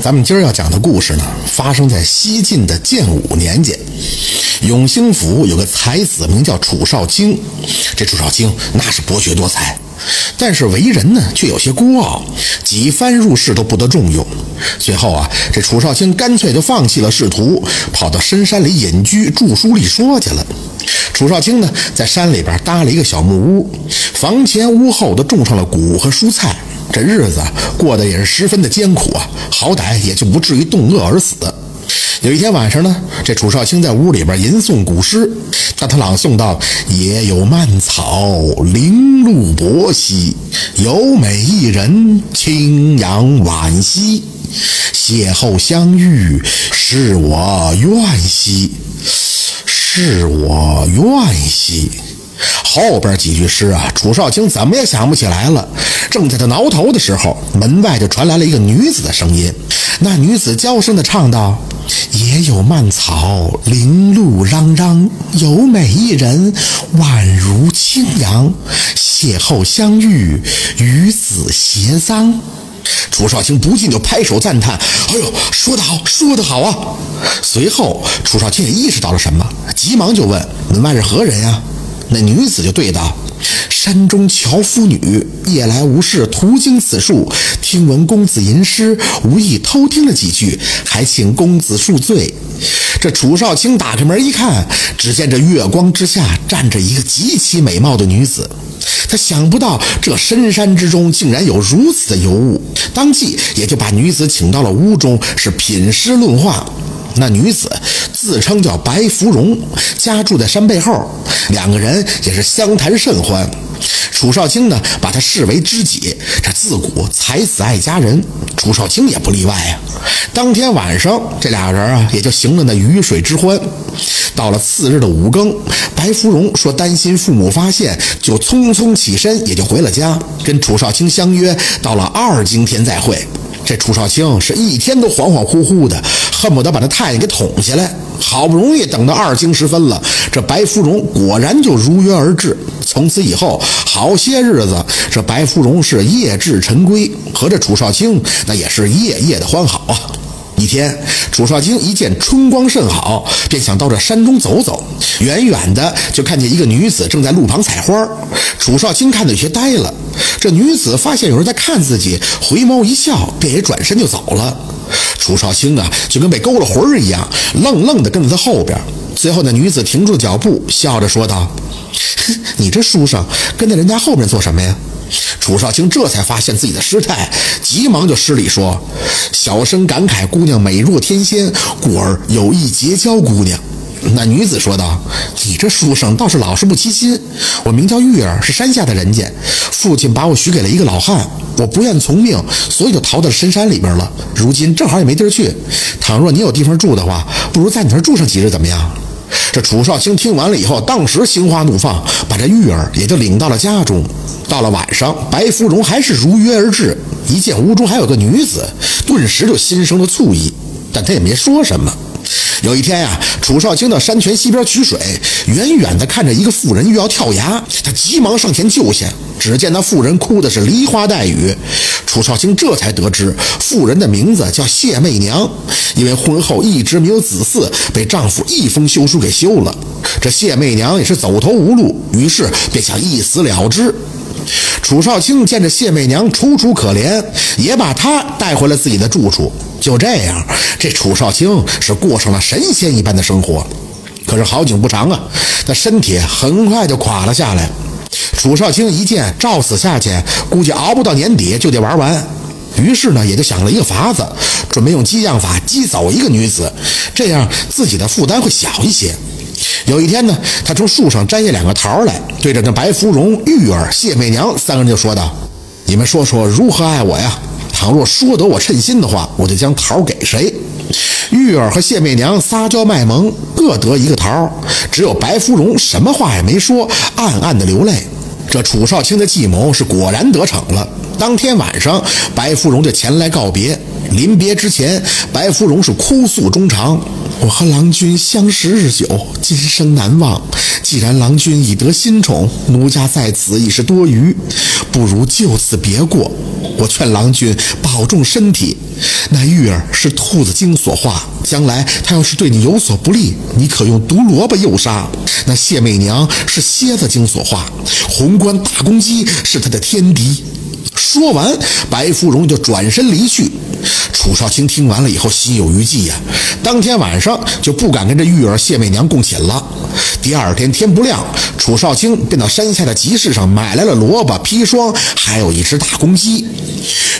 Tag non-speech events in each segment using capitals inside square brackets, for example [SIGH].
咱们今儿要讲的故事呢，发生在西晋的建武年间。永兴府有个才子，名叫楚少卿。这楚少卿那是博学多才，但是为人呢却有些孤傲，几番入仕都不得重用。最后啊，这楚少卿干脆就放弃了仕途，跑到深山里隐居，著书立说去了。楚少卿呢，在山里边搭了一个小木屋，房前屋后都种上了谷和蔬菜。这日子过得也是十分的艰苦啊，好歹也就不至于冻饿而死。有一天晚上呢，这楚少卿在屋里边吟诵古诗，当他朗诵到“野有蔓草，零露薄兮，有美一人，清扬婉兮。邂逅相遇，是我愿兮，是我愿兮。”后边几句诗啊，楚少卿怎么也想不起来了。正在他挠头的时候，门外就传来了一个女子的声音。那女子娇声的唱道：“野有蔓草，零露攘攘，有美一人，宛如清扬。邂逅相遇，与子偕臧。”楚少卿不禁就拍手赞叹：“哎呦，说得好，说得好啊！”随后，楚少卿也意识到了什么，急忙就问：“门外是何人呀？”那女子就对道：“山中樵夫女，夜来无事，途经此处，听闻公子吟诗，无意偷听了几句，还请公子恕罪。”这楚少卿打开门一看，只见这月光之下站着一个极其美貌的女子。他想不到这深山之中竟然有如此的尤物，当即也就把女子请到了屋中，是品诗论画。那女子自称叫白芙蓉，家住在山背后，两个人也是相谈甚欢。楚少卿呢，把她视为知己。这自古才子爱佳人，楚少卿也不例外啊。当天晚上，这俩人啊，也就行了那鱼水之欢。到了次日的五更，白芙蓉说担心父母发现，就匆匆起身，也就回了家，跟楚少卿相约到了二更天再会。这楚少卿是一天都恍恍惚惚的，恨不得把这太阳给捅下来。好不容易等到二更时分了，这白芙蓉果然就如约而至。从此以后，好些日子，这白芙蓉是夜至晨归，和这楚少卿那也是夜夜的欢好啊。一天，楚少卿一见春光甚好，便想到这山中走走。远远的就看见一个女子正在路旁采花，楚少卿看得有些呆了。这女子发现有人在看自己，回眸一笑，便也转身就走了。楚少卿啊，就跟被勾了魂儿一样，愣愣地跟在他后边。最后，那女子停住了脚步，笑着说道：“ [LAUGHS] 你这书生跟在人家后面做什么呀？”楚少卿这才发现自己的失态，急忙就施礼说：“小生感慨姑娘美若天仙，故而有意结交姑娘。”那女子说道：“你这书生倒是老实不欺心。我名叫玉儿，是山下的人家，父亲把我许给了一个老汉，我不愿从命，所以就逃到深山里边了。如今正好也没地儿去，倘若你有地方住的话，不如在你那儿住上几日，怎么样？”这楚少卿听完了以后，当时心花怒放，把这玉儿也就领到了家中。到了晚上，白芙蓉还是如约而至，一见屋中还有个女子，顿时就心生了醋意，但他也没说什么。有一天呀，楚少卿到山泉西边取水，远远的看着一个妇人欲要跳崖，他急忙上前救下。只见那妇人哭的是梨花带雨，楚少卿这才得知妇人的名字叫谢媚娘，因为婚后一直没有子嗣，被丈夫一封休书给休了。这谢媚娘也是走投无路，于是便想一死了之。楚少卿见着谢媚娘楚楚可怜，也把她带回了自己的住处。就这样，这楚少卿是过上了神仙一般的生活。可是好景不长啊，他身体很快就垮了下来。楚少卿一见照此下去，估计熬不到年底就得玩完。于是呢，也就想了一个法子，准备用激将法激走一个女子，这样自己的负担会小一些。有一天呢，他从树上摘下两个桃来，对着那白芙蓉、玉儿、谢媚娘三个人就说道：“你们说说如何爱我呀？倘若说得我称心的话，我就将桃给谁。”玉儿和谢媚娘撒娇卖萌，各得一个桃，只有白芙蓉什么话也没说，暗暗的流泪。这楚少卿的计谋是果然得逞了。当天晚上，白芙蓉就前来告别。临别之前，白芙蓉是哭诉衷肠：“我和郎君相识日久，今生难忘。既然郎君已得新宠，奴家在此已是多余，不如就此别过。我劝郎君保重身体。那玉儿是兔子精所化，将来他要是对你有所不利，你可用毒萝卜诱杀。那谢媚娘是蝎子精所化，宏观大公鸡是他的天敌。说完，白芙蓉就转身离去。楚少卿听完了以后，心有余悸呀。当天晚上就不敢跟这玉儿、谢媚娘共寝了。第二天天不亮，楚少卿便到山下的集市上买来了萝卜、砒霜，还有一只大公鸡。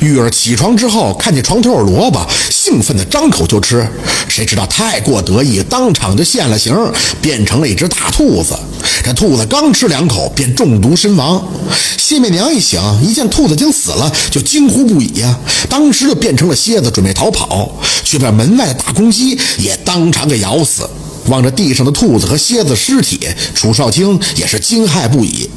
玉儿起床之后，看见床头有萝卜，兴奋地张口就吃。谁知道太过得意，当场就现了形，变成了一只大兔子。这兔子刚吃两口，便中毒身亡。谢媚娘一醒，一见兔子精死了，就惊呼不已呀，当时就变成了蝎子，准备逃跑，却被门外的大公鸡也当场给咬死。望着地上的兔子和蝎子尸体，楚少卿也是惊骇不已。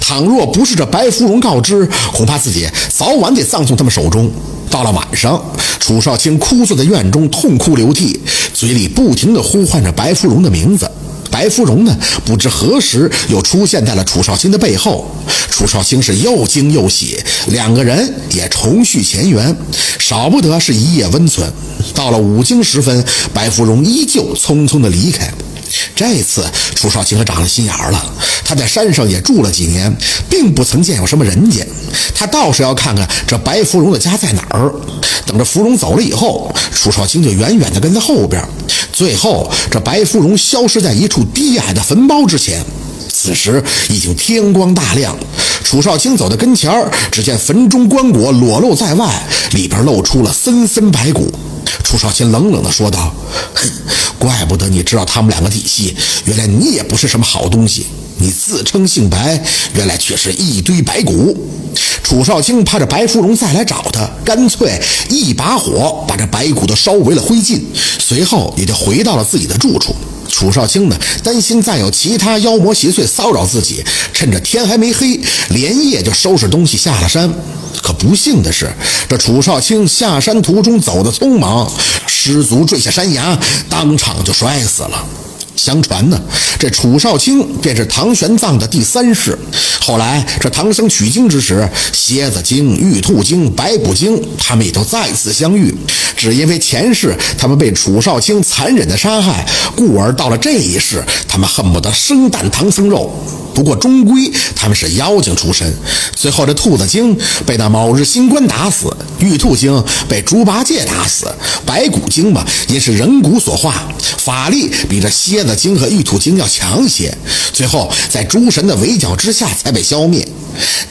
倘若不是这白芙蓉告知，恐怕自己早晚得葬送他们手中。到了晚上，楚少卿哭坐在院中，痛哭流涕，嘴里不停地呼唤着白芙蓉的名字。白芙蓉呢，不知何时又出现在了楚少卿的背后。楚少卿是又惊又喜，两个人也重续前缘，少不得是一夜温存。到了五更时分，白芙蓉依旧匆匆的离开。这次楚少卿可长了心眼了，他在山上也住了几年，并不曾见有什么人家。他倒是要看看这白芙蓉的家在哪儿。等着芙蓉走了以后，楚少卿就远远地跟在后边。最后，这白芙蓉消失在一处低矮的坟包之前。此时已经天光大亮，楚少卿走到跟前儿，只见坟中棺椁裸露在外，里边露出了森森白骨。楚少卿冷冷地说道：“哼，怪不得你知道他们两个底细，原来你也不是什么好东西。你自称姓白，原来却是一堆白骨。”楚少卿怕这白芙蓉再来找他，干脆一把火把这白骨都烧为了灰烬，随后也就回到了自己的住处。楚少卿呢，担心再有其他妖魔邪祟骚扰自己，趁着天还没黑，连夜就收拾东西下了山。可不幸的是，这楚少卿下山途中走得匆忙，失足坠下山崖，当场就摔死了。相传呢，这楚少卿便是唐玄奘的第三世。后来这唐僧取经之时，蝎子精、玉兔精、白骨精，他们也都再次相遇。只因为前世他们被楚少卿残忍的杀害，故而到了这一世，他们恨不得生啖唐僧肉。不过终归他们是妖精出身。最后这兔子精被那卯日星官打死，玉兔精被猪八戒打死，白骨精嘛也是人骨所化，法力比这蝎子。精和玉兔精要强些，最后在诸神的围剿之下才被消灭。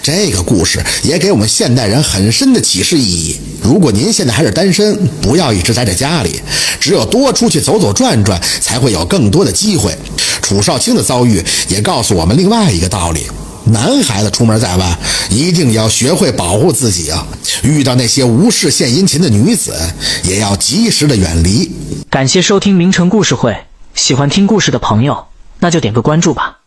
这个故事也给我们现代人很深的启示意义。如果您现在还是单身，不要一直待在家里，只有多出去走走转转，才会有更多的机会。楚少卿的遭遇也告诉我们另外一个道理：男孩子出门在外，一定要学会保护自己啊！遇到那些无事献殷勤的女子，也要及时的远离。感谢收听名城故事会。喜欢听故事的朋友，那就点个关注吧。